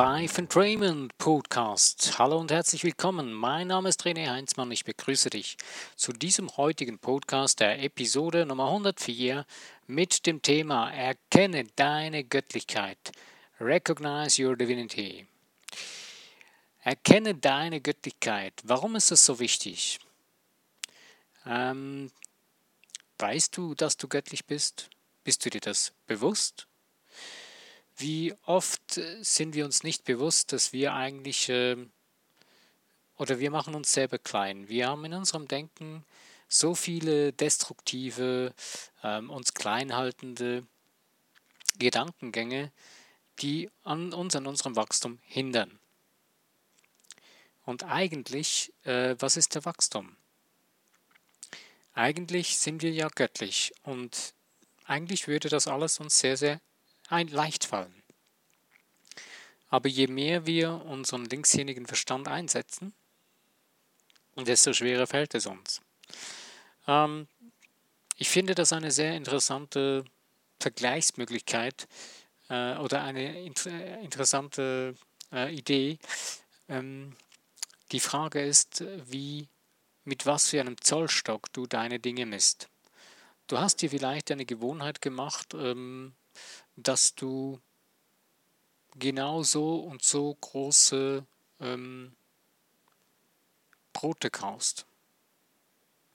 Life Entrainment Podcast. Hallo und herzlich willkommen. Mein Name ist René Heinzmann. Ich begrüße dich zu diesem heutigen Podcast der Episode Nummer 104 mit dem Thema Erkenne deine Göttlichkeit. Recognize your divinity. Erkenne deine Göttlichkeit. Warum ist das so wichtig? Ähm, weißt du, dass du göttlich bist? Bist du dir das bewusst? Wie oft äh, sind wir uns nicht bewusst, dass wir eigentlich äh, oder wir machen uns selber klein. Wir haben in unserem Denken so viele destruktive, ähm, uns kleinhaltende Gedankengänge, die an uns, an unserem Wachstum hindern. Und eigentlich, äh, was ist der Wachstum? Eigentlich sind wir ja göttlich und eigentlich würde das alles uns sehr, sehr leicht fallen. Aber je mehr wir unseren linkshändigen Verstand einsetzen, desto schwerer fällt es uns. Ähm, ich finde das eine sehr interessante Vergleichsmöglichkeit äh, oder eine inter interessante äh, Idee. Ähm, die Frage ist, wie, mit was für einem Zollstock du deine Dinge misst. Du hast dir vielleicht eine Gewohnheit gemacht, ähm, dass du genau so und so große ähm, Brote kaufst.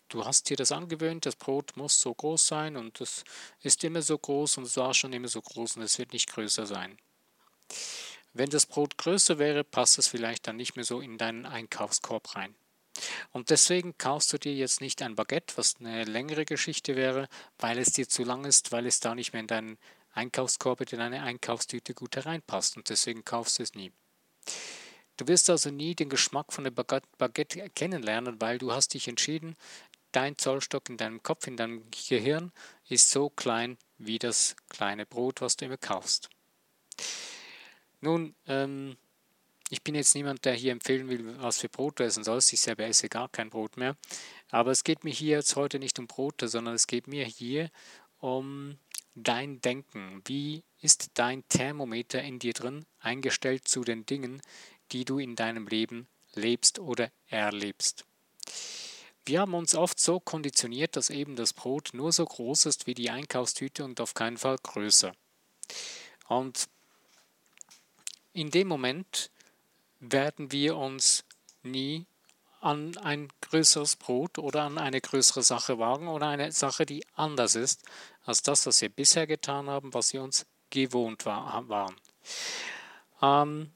Du hast dir das angewöhnt, das Brot muss so groß sein und es ist immer so groß und es war schon immer so groß und es wird nicht größer sein. Wenn das Brot größer wäre, passt es vielleicht dann nicht mehr so in deinen Einkaufskorb rein. Und deswegen kaufst du dir jetzt nicht ein Baguette, was eine längere Geschichte wäre, weil es dir zu lang ist, weil es da nicht mehr in deinen Einkaufskorb in eine Einkaufstüte gut hereinpasst und deswegen kaufst du es nie. Du wirst also nie den Geschmack von der Baguette kennenlernen, weil du hast dich entschieden, dein Zollstock in deinem Kopf, in deinem Gehirn ist so klein wie das kleine Brot, was du immer kaufst. Nun, ähm, ich bin jetzt niemand, der hier empfehlen will, was für Brot du essen sollst. Ich selber esse gar kein Brot mehr. Aber es geht mir hier jetzt heute nicht um Brote, sondern es geht mir hier um dein Denken? Wie ist dein Thermometer in dir drin eingestellt zu den Dingen, die du in deinem Leben lebst oder erlebst? Wir haben uns oft so konditioniert, dass eben das Brot nur so groß ist wie die Einkaufstüte und auf keinen Fall größer. Und in dem Moment werden wir uns nie an ein größeres Brot oder an eine größere Sache wagen oder eine Sache, die anders ist als das, was wir bisher getan haben, was wir uns gewohnt war, waren. Ähm,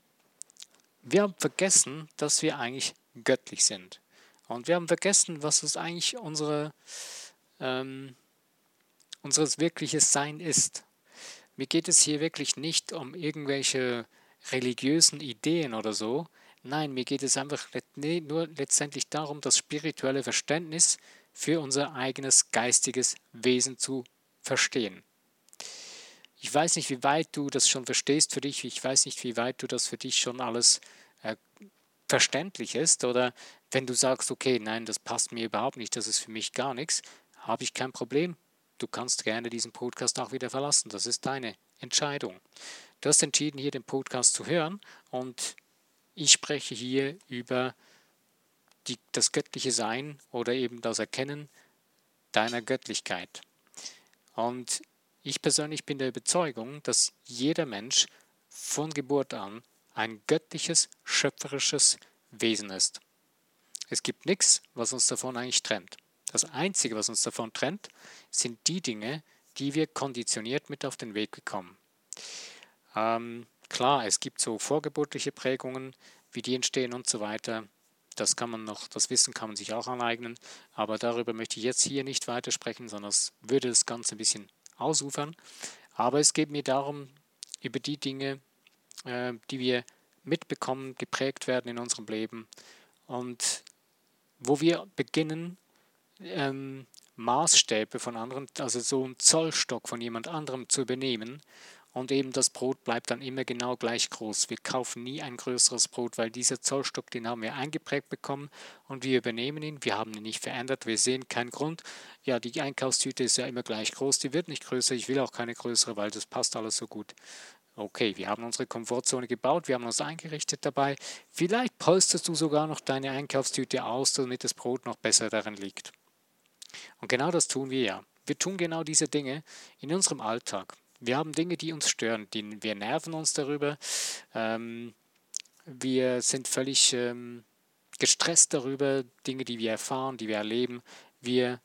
wir haben vergessen, dass wir eigentlich göttlich sind. Und wir haben vergessen, was es eigentlich unsere, ähm, unseres wirkliches Sein ist. Mir geht es hier wirklich nicht um irgendwelche religiösen Ideen oder so, Nein, mir geht es einfach nur letztendlich darum, das spirituelle Verständnis für unser eigenes geistiges Wesen zu verstehen. Ich weiß nicht, wie weit du das schon verstehst für dich. Ich weiß nicht, wie weit du das für dich schon alles äh, verständlich ist. Oder wenn du sagst, okay, nein, das passt mir überhaupt nicht, das ist für mich gar nichts, habe ich kein Problem. Du kannst gerne diesen Podcast auch wieder verlassen. Das ist deine Entscheidung. Du hast entschieden, hier den Podcast zu hören und ich spreche hier über die, das göttliche Sein oder eben das Erkennen deiner Göttlichkeit. Und ich persönlich bin der Überzeugung, dass jeder Mensch von Geburt an ein göttliches, schöpferisches Wesen ist. Es gibt nichts, was uns davon eigentlich trennt. Das Einzige, was uns davon trennt, sind die Dinge, die wir konditioniert mit auf den Weg bekommen. Ähm, Klar, es gibt so vorgeburtliche Prägungen, wie die entstehen und so weiter. Das kann man noch, das Wissen kann man sich auch aneignen, aber darüber möchte ich jetzt hier nicht weitersprechen, sondern es würde das Ganze ein bisschen ausufern. Aber es geht mir darum, über die Dinge, äh, die wir mitbekommen, geprägt werden in unserem Leben und wo wir beginnen, ähm, Maßstäbe von anderen, also so einen Zollstock von jemand anderem zu übernehmen und eben das Brot bleibt dann immer genau gleich groß. Wir kaufen nie ein größeres Brot, weil dieser Zollstock, den haben wir eingeprägt bekommen und wir übernehmen ihn. Wir haben ihn nicht verändert. Wir sehen keinen Grund. Ja, die Einkaufstüte ist ja immer gleich groß. Die wird nicht größer. Ich will auch keine größere, weil das passt alles so gut. Okay, wir haben unsere Komfortzone gebaut, wir haben uns eingerichtet dabei. Vielleicht polsterst du sogar noch deine Einkaufstüte aus, damit das Brot noch besser darin liegt. Und genau das tun wir ja. Wir tun genau diese Dinge in unserem Alltag. Wir haben Dinge, die uns stören, die, wir nerven uns darüber. Ähm, wir sind völlig ähm, gestresst darüber, Dinge, die wir erfahren, die wir erleben. Wir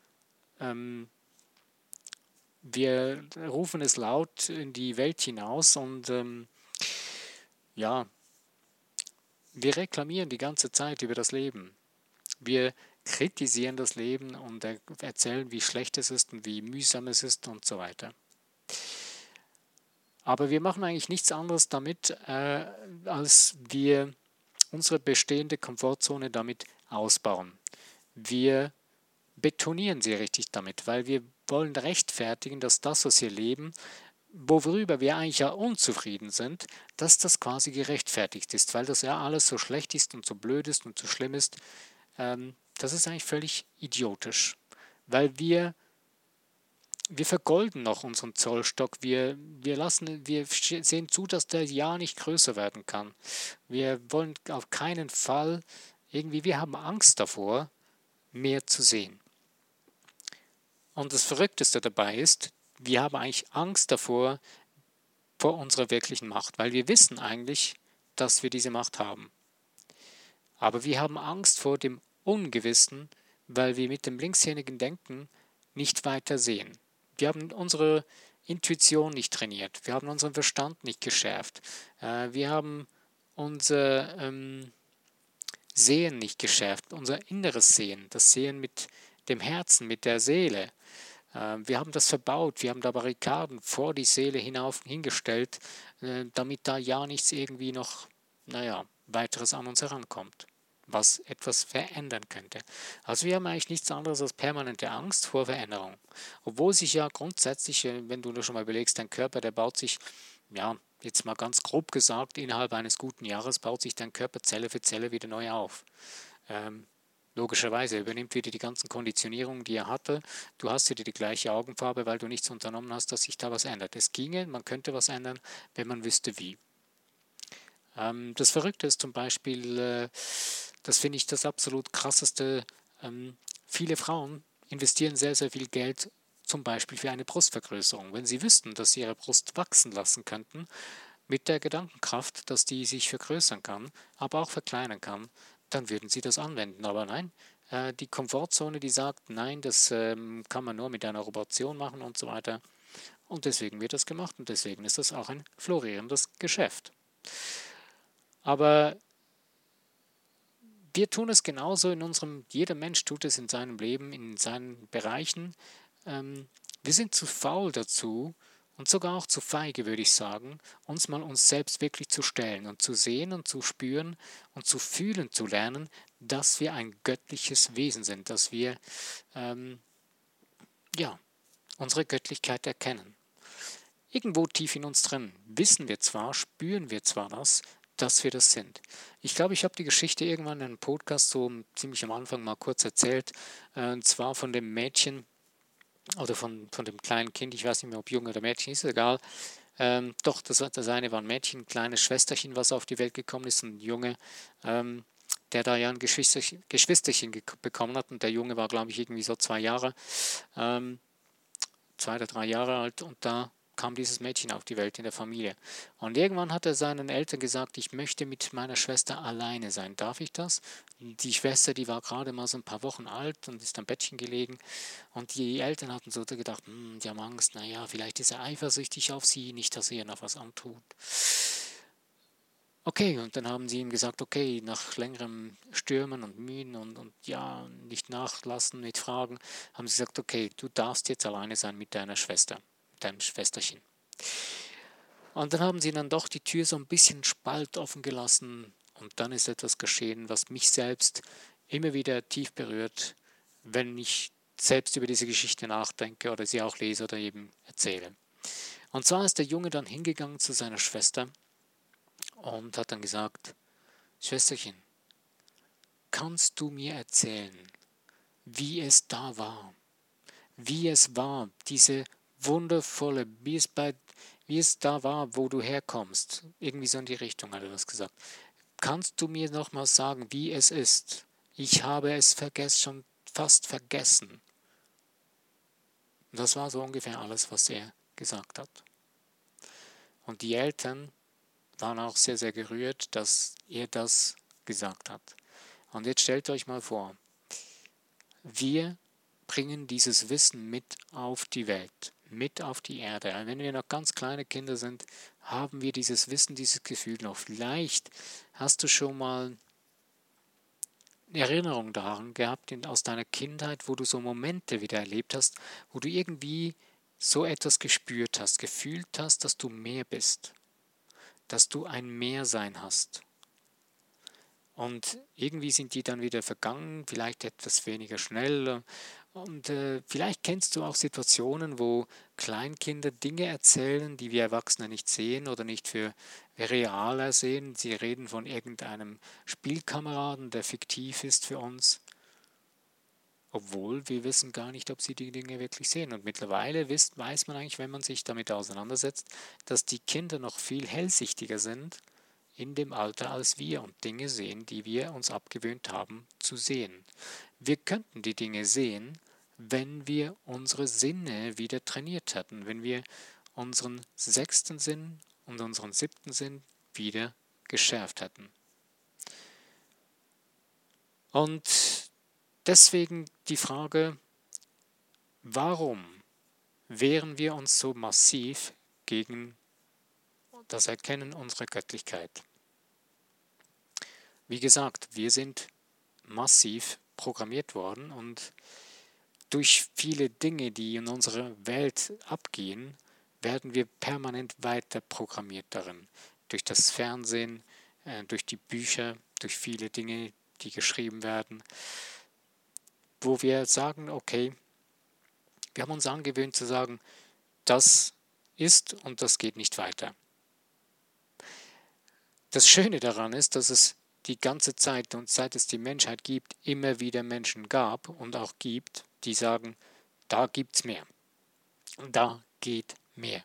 ähm, wir rufen es laut in die Welt hinaus und ähm, ja, wir reklamieren die ganze Zeit über das Leben. Wir kritisieren das Leben und erzählen, wie schlecht es ist und wie mühsam es ist und so weiter. Aber wir machen eigentlich nichts anderes damit, äh, als wir unsere bestehende Komfortzone damit ausbauen. Wir betonieren sie richtig damit, weil wir wollen rechtfertigen, dass das, was wir leben, worüber wir eigentlich ja unzufrieden sind, dass das quasi gerechtfertigt ist, weil das ja alles so schlecht ist und so blöd ist und so schlimm ist. Ähm, das ist eigentlich völlig idiotisch, weil wir wir vergolden noch unseren Zollstock. Wir, wir, lassen, wir sehen zu, dass der ja nicht größer werden kann. Wir wollen auf keinen Fall irgendwie, wir haben Angst davor, mehr zu sehen. Und das Verrückteste dabei ist, wir haben eigentlich Angst davor, vor unserer wirklichen Macht, weil wir wissen eigentlich, dass wir diese Macht haben. Aber wir haben Angst vor dem Ungewissen, weil wir mit dem linkshändigen Denken nicht weiter sehen. Wir haben unsere Intuition nicht trainiert, wir haben unseren Verstand nicht geschärft, äh, wir haben unser ähm, Sehen nicht geschärft, unser inneres Sehen, das Sehen mit dem Herzen, mit der Seele. Ähm, wir haben das verbaut, wir haben da Barrikaden vor die Seele hinauf hingestellt, äh, damit da ja nichts irgendwie noch, naja, weiteres an uns herankommt, was etwas verändern könnte. Also wir haben eigentlich nichts anderes als permanente Angst vor Veränderung. Obwohl sich ja grundsätzlich, äh, wenn du schon mal überlegst, dein Körper, der baut sich, ja, jetzt mal ganz grob gesagt, innerhalb eines guten Jahres baut sich dein Körper Zelle für Zelle wieder neu auf. Ähm, Logischerweise übernimmt wieder die ganzen Konditionierungen, die er hatte. Du hast wieder die gleiche Augenfarbe, weil du nichts unternommen hast, dass sich da was ändert. Es ginge, man könnte was ändern, wenn man wüsste wie. Ähm, das Verrückte ist zum Beispiel, äh, das finde ich das absolut krasseste, ähm, viele Frauen investieren sehr, sehr viel Geld zum Beispiel für eine Brustvergrößerung. Wenn sie wüssten, dass sie ihre Brust wachsen lassen könnten, mit der Gedankenkraft, dass die sich vergrößern kann, aber auch verkleinern kann, dann würden sie das anwenden. Aber nein, äh, die Komfortzone, die sagt, nein, das ähm, kann man nur mit einer Rotation machen und so weiter. Und deswegen wird das gemacht und deswegen ist das auch ein florierendes Geschäft. Aber wir tun es genauso in unserem, jeder Mensch tut es in seinem Leben, in seinen Bereichen. Ähm, wir sind zu faul dazu, und sogar auch zu feige, würde ich sagen, uns mal uns selbst wirklich zu stellen und zu sehen und zu spüren und zu fühlen zu lernen, dass wir ein göttliches Wesen sind, dass wir ähm, ja unsere Göttlichkeit erkennen. Irgendwo tief in uns drin wissen wir zwar, spüren wir zwar das, dass wir das sind. Ich glaube, ich habe die Geschichte irgendwann in einem Podcast so ziemlich am Anfang mal kurz erzählt, äh, und zwar von dem Mädchen, oder von, von dem kleinen Kind, ich weiß nicht mehr, ob Junge oder Mädchen, ist egal. Ähm, doch, das, das eine war ein Mädchen, ein kleines Schwesterchen, was auf die Welt gekommen ist, ein Junge, ähm, der da ja ein Geschwisterchen, Geschwisterchen bekommen hat. Und der Junge war, glaube ich, irgendwie so zwei Jahre, ähm, zwei oder drei Jahre alt. Und da kam dieses Mädchen auf die Welt in der Familie. Und irgendwann hat er seinen Eltern gesagt, ich möchte mit meiner Schwester alleine sein. Darf ich das? Die Schwester, die war gerade mal so ein paar Wochen alt und ist am Bettchen gelegen. Und die Eltern hatten so gedacht, hm, die haben Angst, naja, vielleicht ist er eifersüchtig auf sie, nicht, dass er ihr noch was antut. Okay, und dann haben sie ihm gesagt, okay, nach längerem Stürmen und Mühen und, und ja, nicht nachlassen mit Fragen, haben sie gesagt, okay, du darfst jetzt alleine sein mit deiner Schwester deinem Schwesterchen. Und dann haben sie dann doch die Tür so ein bisschen spalt offen gelassen und dann ist etwas geschehen, was mich selbst immer wieder tief berührt, wenn ich selbst über diese Geschichte nachdenke oder sie auch lese oder eben erzähle. Und zwar ist der Junge dann hingegangen zu seiner Schwester und hat dann gesagt, Schwesterchen, kannst du mir erzählen, wie es da war, wie es war, diese wundervolle, wie es bei wie es da war, wo du herkommst. Irgendwie so in die Richtung hat er das gesagt. Kannst du mir nochmal sagen, wie es ist? Ich habe es vergessen, schon fast vergessen. Das war so ungefähr alles, was er gesagt hat. Und die Eltern waren auch sehr, sehr gerührt, dass er das gesagt hat. Und jetzt stellt euch mal vor, wir bringen dieses Wissen mit auf die Welt, mit auf die Erde. Wenn wir noch ganz kleine Kinder sind, haben wir dieses Wissen, dieses Gefühl noch. Vielleicht hast du schon mal eine Erinnerung daran gehabt aus deiner Kindheit, wo du so Momente wieder erlebt hast, wo du irgendwie so etwas gespürt hast, gefühlt hast, dass du mehr bist, dass du ein Mehrsein hast. Und irgendwie sind die dann wieder vergangen, vielleicht etwas weniger schnell und äh, vielleicht kennst du auch Situationen, wo Kleinkinder Dinge erzählen, die wir Erwachsene nicht sehen oder nicht für realer sehen. Sie reden von irgendeinem Spielkameraden, der fiktiv ist für uns, obwohl wir wissen gar nicht, ob sie die Dinge wirklich sehen. Und mittlerweile weiß man eigentlich, wenn man sich damit auseinandersetzt, dass die Kinder noch viel hellsichtiger sind in dem Alter als wir und Dinge sehen, die wir uns abgewöhnt haben zu sehen. Wir könnten die Dinge sehen, wenn wir unsere Sinne wieder trainiert hätten, wenn wir unseren sechsten Sinn und unseren siebten Sinn wieder geschärft hätten. Und deswegen die Frage, warum wehren wir uns so massiv gegen das Erkennen unserer Göttlichkeit? Wie gesagt, wir sind massiv programmiert worden und durch viele Dinge, die in unserer Welt abgehen, werden wir permanent weiter programmiert darin. Durch das Fernsehen, äh, durch die Bücher, durch viele Dinge, die geschrieben werden, wo wir sagen, okay, wir haben uns angewöhnt zu sagen, das ist und das geht nicht weiter. Das Schöne daran ist, dass es die ganze Zeit und seit es die Menschheit gibt, immer wieder Menschen gab und auch gibt, die sagen, da gibt es mehr. Da geht mehr.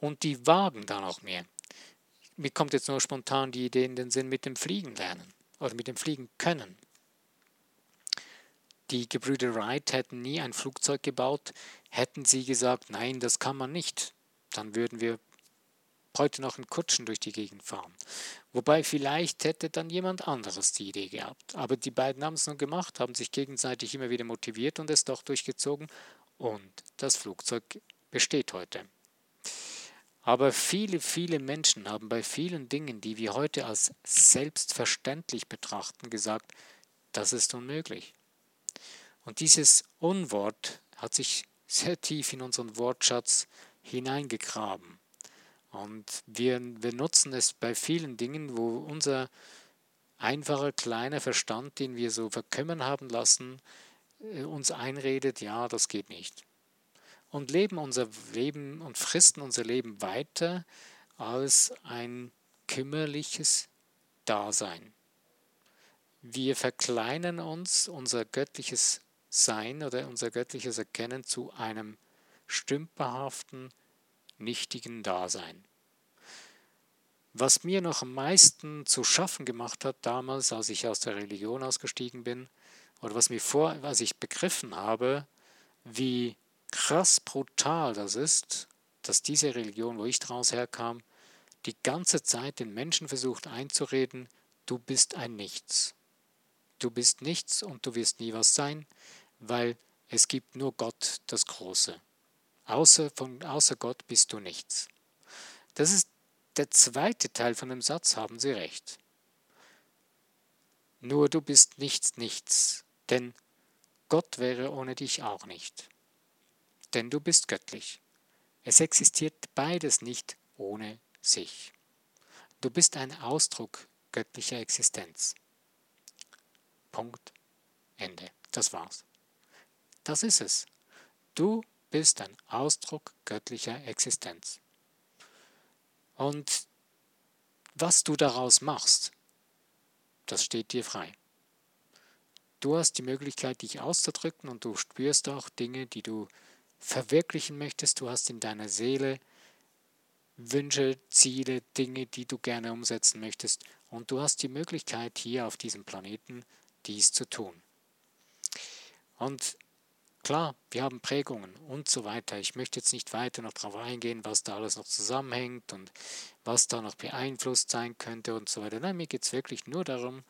Und die wagen dann auch mehr. Mir kommt jetzt nur spontan die Idee in den Sinn mit dem Fliegen lernen oder mit dem Fliegen können. Die Gebrüder Wright hätten nie ein Flugzeug gebaut, hätten sie gesagt, nein, das kann man nicht. Dann würden wir heute noch in Kutschen durch die Gegend fahren. Wobei vielleicht hätte dann jemand anderes die Idee gehabt. Aber die beiden haben es nun gemacht, haben sich gegenseitig immer wieder motiviert und es doch durchgezogen. Und das Flugzeug besteht heute. Aber viele, viele Menschen haben bei vielen Dingen, die wir heute als selbstverständlich betrachten, gesagt, das ist unmöglich. Und dieses Unwort hat sich sehr tief in unseren Wortschatz hineingegraben. Und wir, wir nutzen es bei vielen Dingen, wo unser einfacher kleiner Verstand, den wir so verkümmern haben lassen, äh, uns einredet, ja, das geht nicht. Und leben unser Leben und fristen unser Leben weiter als ein kümmerliches Dasein. Wir verkleinern uns unser göttliches Sein oder unser göttliches Erkennen zu einem stümperhaften, nichtigen Dasein. Was mir noch am meisten zu schaffen gemacht hat damals, als ich aus der Religion ausgestiegen bin, oder was mir vor, als ich begriffen habe, wie krass brutal das ist, dass diese Religion, wo ich daraus herkam, die ganze Zeit den Menschen versucht einzureden, du bist ein Nichts. Du bist nichts und du wirst nie was sein, weil es gibt nur Gott, das Große. Außer, von, außer Gott bist du nichts. Das ist der zweite Teil von dem Satz, haben Sie recht. Nur du bist nichts, nichts, denn Gott wäre ohne dich auch nicht. Denn du bist göttlich. Es existiert beides nicht ohne sich. Du bist ein Ausdruck göttlicher Existenz. Punkt. Ende. Das war's. Das ist es. Du bist ein Ausdruck göttlicher Existenz. Und was du daraus machst, das steht dir frei. Du hast die Möglichkeit, dich auszudrücken und du spürst auch Dinge, die du verwirklichen möchtest. Du hast in deiner Seele Wünsche, Ziele, Dinge, die du gerne umsetzen möchtest. Und du hast die Möglichkeit, hier auf diesem Planeten dies zu tun. Und klar, wir haben Prägungen und so weiter. Ich möchte jetzt nicht weiter noch darauf eingehen, was da alles noch zusammenhängt und was da noch beeinflusst sein könnte und so weiter. Nein, mir geht es wirklich nur darum,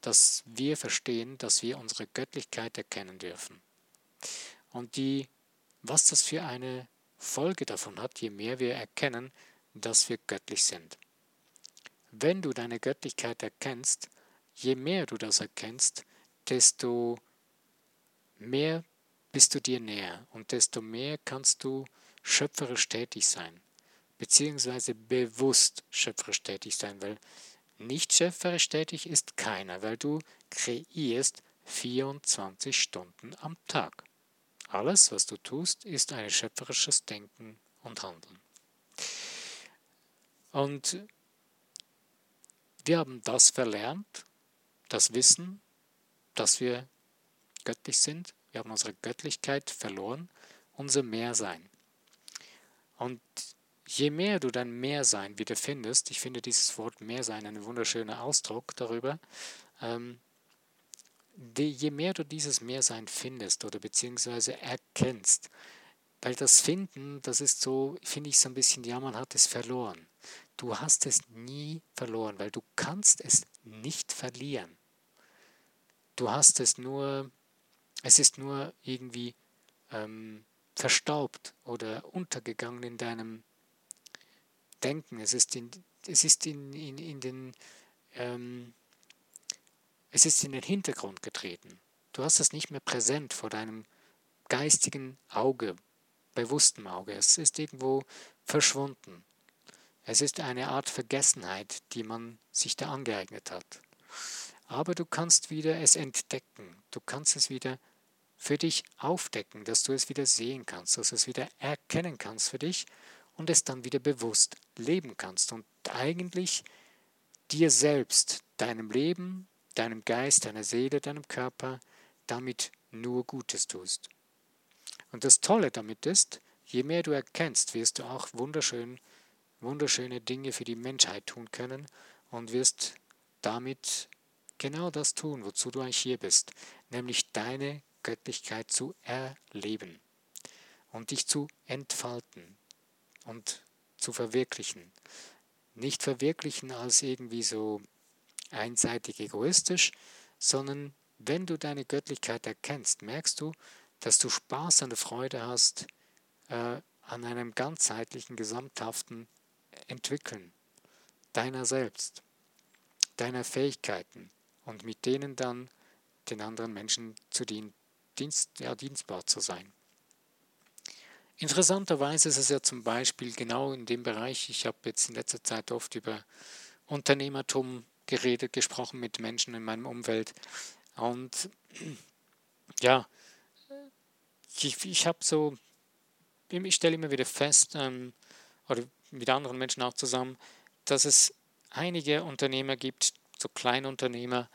dass wir verstehen, dass wir unsere Göttlichkeit erkennen dürfen. Und die, was das für eine Folge davon hat, je mehr wir erkennen, dass wir göttlich sind. Wenn du deine Göttlichkeit erkennst, je mehr du das erkennst, desto mehr bist du dir näher und desto mehr kannst du schöpferisch tätig sein, beziehungsweise bewusst schöpferisch tätig sein, weil nicht schöpferisch tätig ist keiner, weil du kreierst 24 Stunden am Tag. Alles, was du tust, ist ein schöpferisches Denken und Handeln. Und wir haben das verlernt, das Wissen, dass wir göttlich sind. Wir haben unsere Göttlichkeit verloren, unser Mehrsein. Und je mehr du dein Mehrsein wieder findest, ich finde dieses Wort Mehrsein ein wunderschöner Ausdruck darüber, ähm, die, je mehr du dieses Mehrsein findest oder beziehungsweise erkennst, weil das Finden, das ist so, finde ich so ein bisschen, ja, man hat es verloren. Du hast es nie verloren, weil du kannst es nicht verlieren. Du hast es nur, es ist nur irgendwie ähm, verstaubt oder untergegangen in deinem Denken. Es ist in, es ist in, in, in den ähm, es ist in den Hintergrund getreten. Du hast es nicht mehr präsent vor deinem geistigen Auge, bewussten Auge. Es ist irgendwo verschwunden. Es ist eine Art Vergessenheit, die man sich da angeeignet hat. Aber du kannst wieder es entdecken. Du kannst es wieder für dich aufdecken, dass du es wieder sehen kannst, dass du es wieder erkennen kannst für dich und es dann wieder bewusst leben kannst und eigentlich dir selbst, deinem Leben, deinem Geist, deiner Seele, deinem Körper damit nur Gutes tust. Und das Tolle damit ist, je mehr du erkennst, wirst du auch wunderschön, wunderschöne Dinge für die Menschheit tun können und wirst damit genau das tun, wozu du eigentlich hier bist, nämlich deine Göttlichkeit zu erleben und dich zu entfalten und zu verwirklichen. Nicht verwirklichen als irgendwie so einseitig egoistisch, sondern wenn du deine Göttlichkeit erkennst, merkst du, dass du Spaß und Freude hast äh, an einem ganzheitlichen, gesamthaften Entwickeln deiner selbst, deiner Fähigkeiten und mit denen dann den anderen Menschen zu dien, dienst, ja, dienstbar zu sein. Interessanterweise ist es ja zum Beispiel genau in dem Bereich, ich habe jetzt in letzter Zeit oft über Unternehmertum geredet, gesprochen mit Menschen in meinem Umfeld. Und ja, ich, ich habe so, ich stelle immer wieder fest, ähm, oder mit anderen Menschen auch zusammen, dass es einige Unternehmer gibt, so Kleinunternehmer,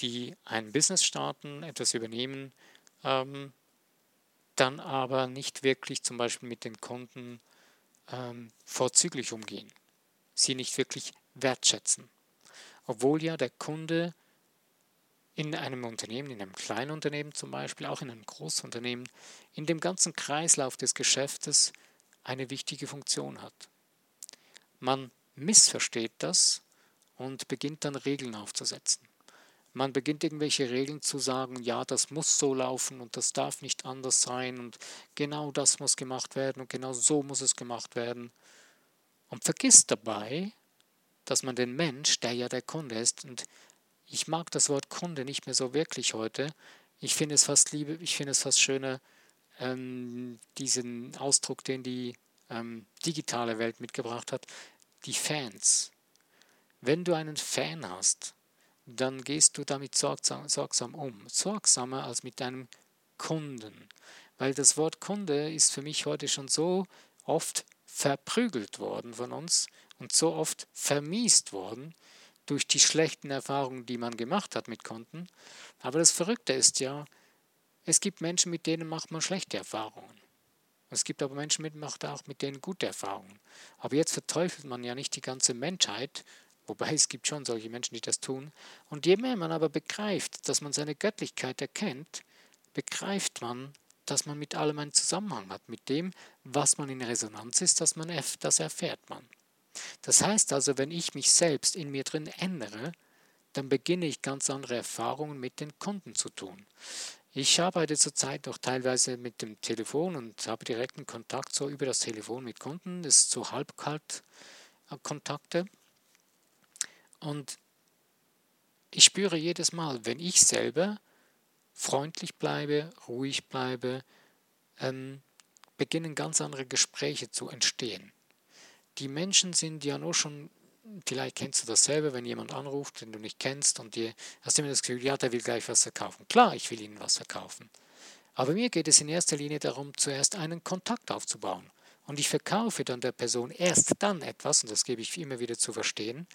die ein Business starten, etwas übernehmen, ähm, dann aber nicht wirklich zum Beispiel mit den Kunden ähm, vorzüglich umgehen, sie nicht wirklich wertschätzen obwohl ja der Kunde in einem Unternehmen, in einem kleinen Unternehmen zum Beispiel, auch in einem Großunternehmen, in dem ganzen Kreislauf des Geschäftes eine wichtige Funktion hat. Man missversteht das und beginnt dann Regeln aufzusetzen. Man beginnt irgendwelche Regeln zu sagen, ja, das muss so laufen und das darf nicht anders sein und genau das muss gemacht werden und genau so muss es gemacht werden. Und vergisst dabei, dass man den Mensch, der ja der Kunde ist, und ich mag das Wort Kunde nicht mehr so wirklich heute. Ich finde es fast liebe, ich finde es fast schöner, ähm, diesen Ausdruck, den die ähm, digitale Welt mitgebracht hat, die Fans. Wenn du einen Fan hast, dann gehst du damit sorgsam, sorgsam um, sorgsamer als mit deinem Kunden. Weil das Wort Kunde ist für mich heute schon so oft verprügelt worden von uns, und so oft vermiest worden durch die schlechten Erfahrungen, die man gemacht hat mit Konten. Aber das Verrückte ist ja, es gibt Menschen, mit denen macht man schlechte Erfahrungen. Es gibt aber Menschen, mit macht auch mit denen gute Erfahrungen. Aber jetzt verteufelt man ja nicht die ganze Menschheit, wobei es gibt schon solche Menschen, die das tun. Und je mehr man aber begreift, dass man seine Göttlichkeit erkennt, begreift man, dass man mit allem einen Zusammenhang hat. Mit dem, was man in Resonanz ist, dass man das erfährt man. Das heißt also, wenn ich mich selbst in mir drin ändere, dann beginne ich ganz andere Erfahrungen mit den Kunden zu tun. Ich arbeite zurzeit auch teilweise mit dem Telefon und habe direkten Kontakt so über das Telefon mit Kunden. Das ist so halbkalt äh, Kontakte. Und ich spüre jedes Mal, wenn ich selber freundlich bleibe, ruhig bleibe, ähm, beginnen ganz andere Gespräche zu entstehen. Die Menschen sind ja nur schon vielleicht kennst du das selber, wenn jemand anruft, den du nicht kennst und dir hast immer das Gefühl, ja, der will gleich was verkaufen. Klar, ich will ihnen was verkaufen. Aber mir geht es in erster Linie darum, zuerst einen Kontakt aufzubauen. Und ich verkaufe dann der Person erst dann etwas, und das gebe ich immer wieder zu verstehen,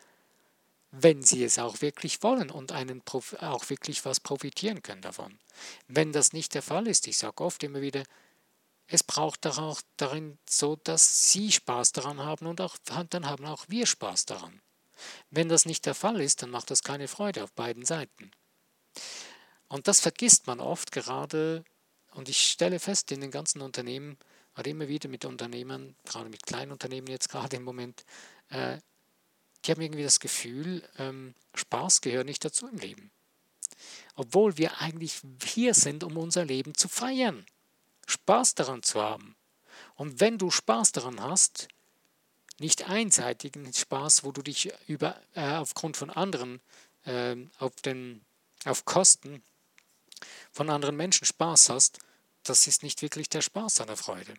wenn sie es auch wirklich wollen und einen auch wirklich was profitieren können davon. Wenn das nicht der Fall ist, ich sage oft immer wieder, es braucht auch darin so, dass Sie Spaß daran haben und auch, dann haben auch wir Spaß daran. Wenn das nicht der Fall ist, dann macht das keine Freude auf beiden Seiten. Und das vergisst man oft gerade, und ich stelle fest, in den ganzen Unternehmen, oder immer wieder mit Unternehmern, gerade mit kleinen Unternehmen jetzt gerade im Moment, äh, die haben irgendwie das Gefühl, ähm, Spaß gehört nicht dazu im Leben. Obwohl wir eigentlich hier sind, um unser Leben zu feiern. Spaß daran zu haben. Und wenn du Spaß daran hast, nicht einseitigen Spaß, wo du dich über, äh, aufgrund von anderen, äh, auf, den, auf Kosten von anderen Menschen Spaß hast, das ist nicht wirklich der Spaß an Freude.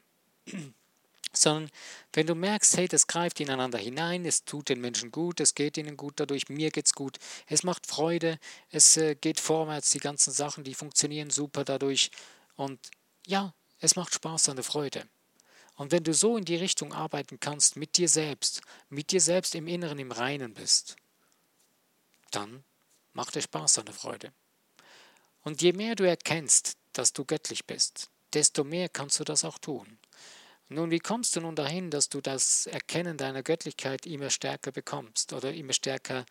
Sondern wenn du merkst, hey, das greift ineinander hinein, es tut den Menschen gut, es geht ihnen gut dadurch, mir geht's gut, es macht Freude, es äh, geht vorwärts, die ganzen Sachen, die funktionieren super dadurch. Und ja, es macht Spaß der Freude. Und wenn du so in die Richtung arbeiten kannst, mit dir selbst, mit dir selbst im Inneren im Reinen bist, dann macht es Spaß der Freude. Und je mehr du erkennst, dass du göttlich bist, desto mehr kannst du das auch tun. Nun, wie kommst du nun dahin, dass du das Erkennen deiner Göttlichkeit immer stärker bekommst oder immer stärker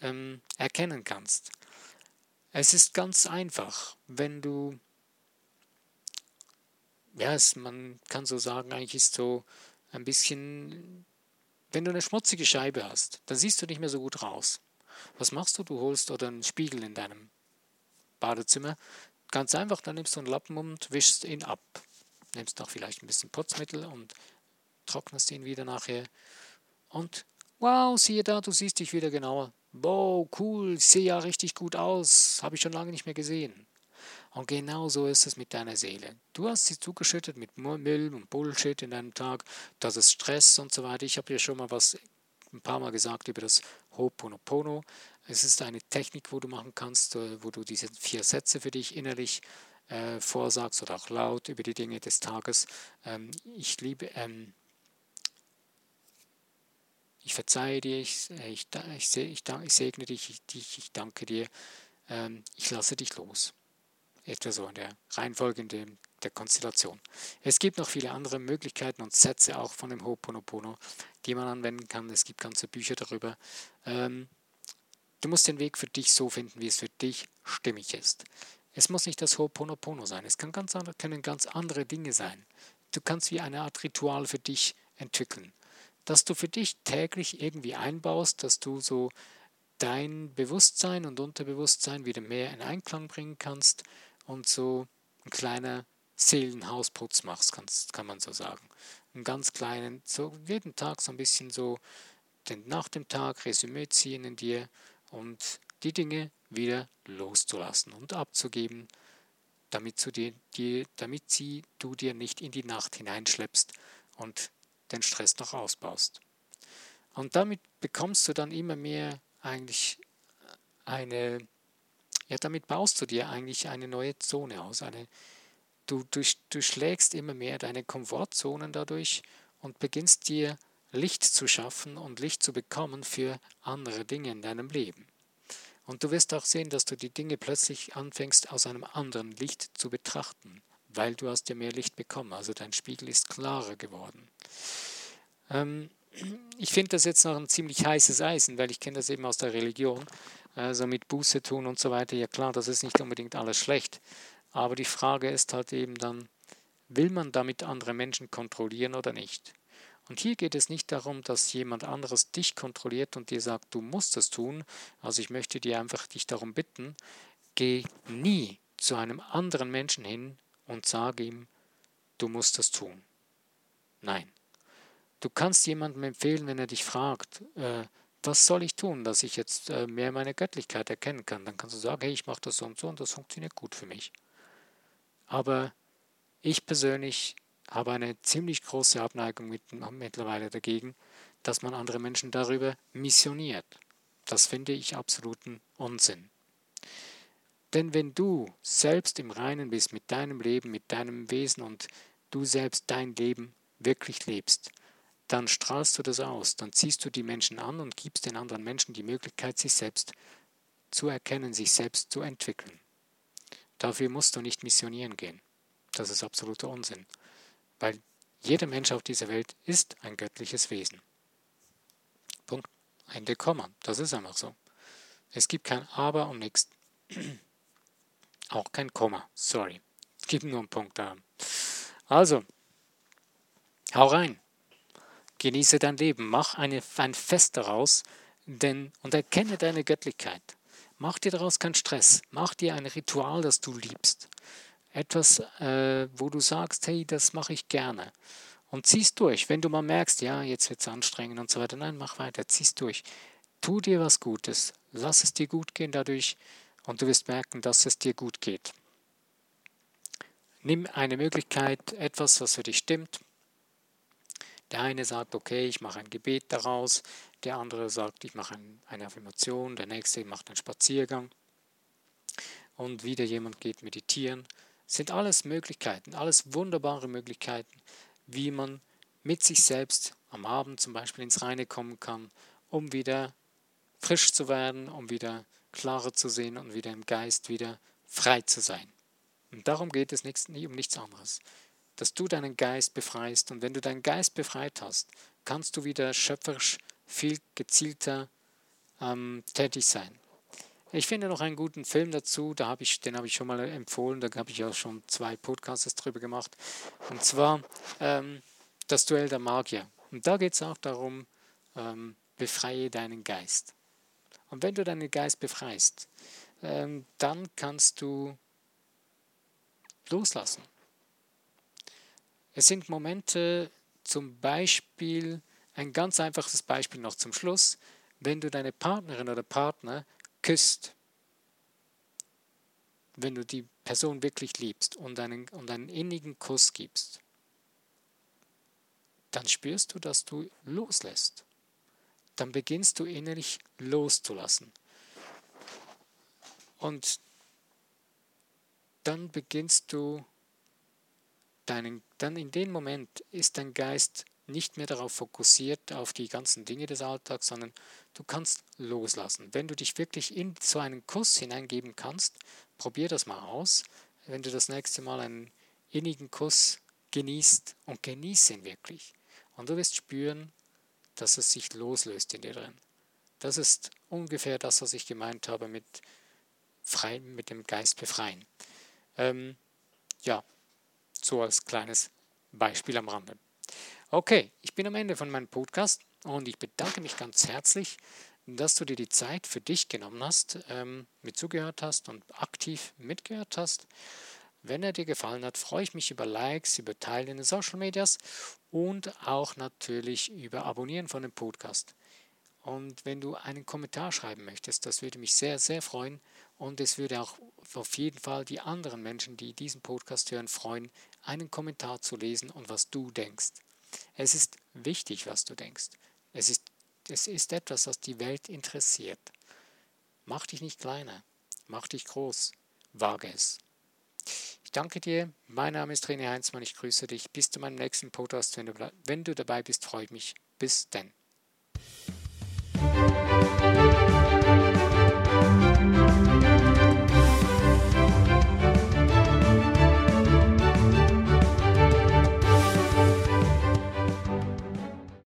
ähm, erkennen kannst? Es ist ganz einfach, wenn du ja, es, man kann so sagen, eigentlich ist so ein bisschen, wenn du eine schmutzige Scheibe hast, dann siehst du nicht mehr so gut raus. Was machst du? Du holst oder einen Spiegel in deinem Badezimmer. Ganz einfach, dann nimmst du einen Lappen und wischst ihn ab. Nimmst noch vielleicht ein bisschen Putzmittel und trocknest ihn wieder nachher. Und wow, siehe da, du siehst dich wieder genauer. Wow, cool, sehe ja richtig gut aus. Habe ich schon lange nicht mehr gesehen. Und genau so ist es mit deiner Seele. Du hast sie zugeschüttet mit Müll und Bullshit in deinem Tag, das ist Stress und so weiter. Ich habe dir schon mal was ein paar Mal gesagt über das Ho'oponopono. Es ist eine Technik, wo du machen kannst, äh, wo du diese vier Sätze für dich innerlich äh, vorsagst oder auch laut über die Dinge des Tages. Ähm, ich liebe, ähm, ich verzeihe dir, ich, ich, ich, ich, ich segne dich, ich, ich danke dir, ähm, ich lasse dich los etwa so in der Reihenfolge in dem, der Konstellation. Es gibt noch viele andere Möglichkeiten und Sätze auch von dem Ho'oponopono, die man anwenden kann. Es gibt ganze Bücher darüber. Ähm, du musst den Weg für dich so finden, wie es für dich stimmig ist. Es muss nicht das Ho'oponopono sein. Es kann ganz andere, können ganz andere Dinge sein. Du kannst wie eine Art Ritual für dich entwickeln, dass du für dich täglich irgendwie einbaust, dass du so dein Bewusstsein und Unterbewusstsein wieder mehr in Einklang bringen kannst und so ein kleiner Seelenhausputz machst, kann man so sagen. Einen ganz kleinen, so jeden Tag so ein bisschen so den, nach dem Tag Resümee ziehen in dir und die Dinge wieder loszulassen und abzugeben, damit, du dir, die, damit sie du dir nicht in die Nacht hineinschleppst und den Stress noch ausbaust. Und damit bekommst du dann immer mehr eigentlich eine ja, damit baust du dir eigentlich eine neue Zone aus. Eine, du durchschlägst immer mehr deine Komfortzonen dadurch und beginnst dir Licht zu schaffen und Licht zu bekommen für andere Dinge in deinem Leben. Und du wirst auch sehen, dass du die Dinge plötzlich anfängst aus einem anderen Licht zu betrachten, weil du hast ja mehr Licht bekommen. Also dein Spiegel ist klarer geworden. Ähm, ich finde das jetzt noch ein ziemlich heißes Eisen, weil ich kenne das eben aus der Religion, also mit Buße tun und so weiter. Ja klar, das ist nicht unbedingt alles schlecht, aber die Frage ist halt eben dann, will man damit andere Menschen kontrollieren oder nicht? Und hier geht es nicht darum, dass jemand anderes dich kontrolliert und dir sagt, du musst es tun. Also ich möchte dir einfach dich darum bitten, geh nie zu einem anderen Menschen hin und sage ihm, du musst das tun. Nein. Du kannst jemandem empfehlen, wenn er dich fragt, äh, was soll ich tun, dass ich jetzt äh, mehr meine Göttlichkeit erkennen kann. Dann kannst du sagen, hey, ich mache das so und so und das funktioniert gut für mich. Aber ich persönlich habe eine ziemlich große Abneigung mit, mittlerweile dagegen, dass man andere Menschen darüber missioniert. Das finde ich absoluten Unsinn. Denn wenn du selbst im Reinen bist mit deinem Leben, mit deinem Wesen und du selbst dein Leben wirklich lebst, dann strahlst du das aus, dann ziehst du die Menschen an und gibst den anderen Menschen die Möglichkeit, sich selbst zu erkennen, sich selbst zu entwickeln. Dafür musst du nicht missionieren gehen. Das ist absoluter Unsinn, weil jeder Mensch auf dieser Welt ist ein göttliches Wesen. Punkt. Ende Komma. Das ist einfach so. Es gibt kein Aber und nichts. Auch kein Komma, sorry. Es gibt nur einen Punkt da. Also, hau rein. Genieße dein Leben. Mach eine, ein Fest daraus denn, und erkenne deine Göttlichkeit. Mach dir daraus keinen Stress. Mach dir ein Ritual, das du liebst. Etwas, äh, wo du sagst, hey, das mache ich gerne. Und ziehst durch. Wenn du mal merkst, ja, jetzt wird es anstrengend und so weiter, nein, mach weiter, ziehst durch. Tu dir was Gutes. Lass es dir gut gehen dadurch und du wirst merken, dass es dir gut geht. Nimm eine Möglichkeit, etwas, was für dich stimmt. Der eine sagt, okay, ich mache ein Gebet daraus. Der andere sagt, ich mache eine Affirmation. Der nächste macht einen Spaziergang. Und wieder jemand geht meditieren. Sind alles Möglichkeiten, alles wunderbare Möglichkeiten, wie man mit sich selbst am Abend zum Beispiel ins Reine kommen kann, um wieder frisch zu werden, um wieder klarer zu sehen und wieder im Geist wieder frei zu sein. Und darum geht es nicht, nie um nichts anderes. Dass du deinen Geist befreist und wenn du deinen Geist befreit hast, kannst du wieder schöpferisch viel gezielter ähm, tätig sein. Ich finde noch einen guten Film dazu, da hab ich, den habe ich schon mal empfohlen, da habe ich auch schon zwei Podcasts drüber gemacht. Und zwar ähm, Das Duell der Magier. Und da geht es auch darum, ähm, befreie deinen Geist. Und wenn du deinen Geist befreist, ähm, dann kannst du loslassen. Es sind Momente, zum Beispiel, ein ganz einfaches Beispiel noch zum Schluss, wenn du deine Partnerin oder Partner küsst, wenn du die Person wirklich liebst und einen, und einen innigen Kuss gibst, dann spürst du, dass du loslässt dann beginnst du innerlich loszulassen. Und dann beginnst du deinen, dann in dem Moment ist dein Geist nicht mehr darauf fokussiert, auf die ganzen Dinge des Alltags, sondern du kannst loslassen. Wenn du dich wirklich in so einen Kuss hineingeben kannst, probier das mal aus. Wenn du das nächste Mal einen innigen Kuss genießt und genieße ihn wirklich. Und du wirst spüren, dass es sich loslöst in dir drin. Das ist ungefähr das, was ich gemeint habe mit, frei, mit dem Geist befreien. Ähm, ja, so als kleines Beispiel am Rande. Okay, ich bin am Ende von meinem Podcast und ich bedanke mich ganz herzlich, dass du dir die Zeit für dich genommen hast, ähm, mit zugehört hast und aktiv mitgehört hast. Wenn er dir gefallen hat, freue ich mich über Likes, über Teilen in den Social Medias und auch natürlich über Abonnieren von dem Podcast. Und wenn du einen Kommentar schreiben möchtest, das würde mich sehr, sehr freuen. Und es würde auch auf jeden Fall die anderen Menschen, die diesen Podcast hören, freuen, einen Kommentar zu lesen und was du denkst. Es ist wichtig, was du denkst. Es ist, es ist etwas, was die Welt interessiert. Mach dich nicht kleiner, mach dich groß, wage es danke dir. Mein Name ist René Heinzmann. Ich grüße dich. Bis zu meinem nächsten Podcast. Wenn du, wenn du dabei bist, freue ich mich. Bis dann.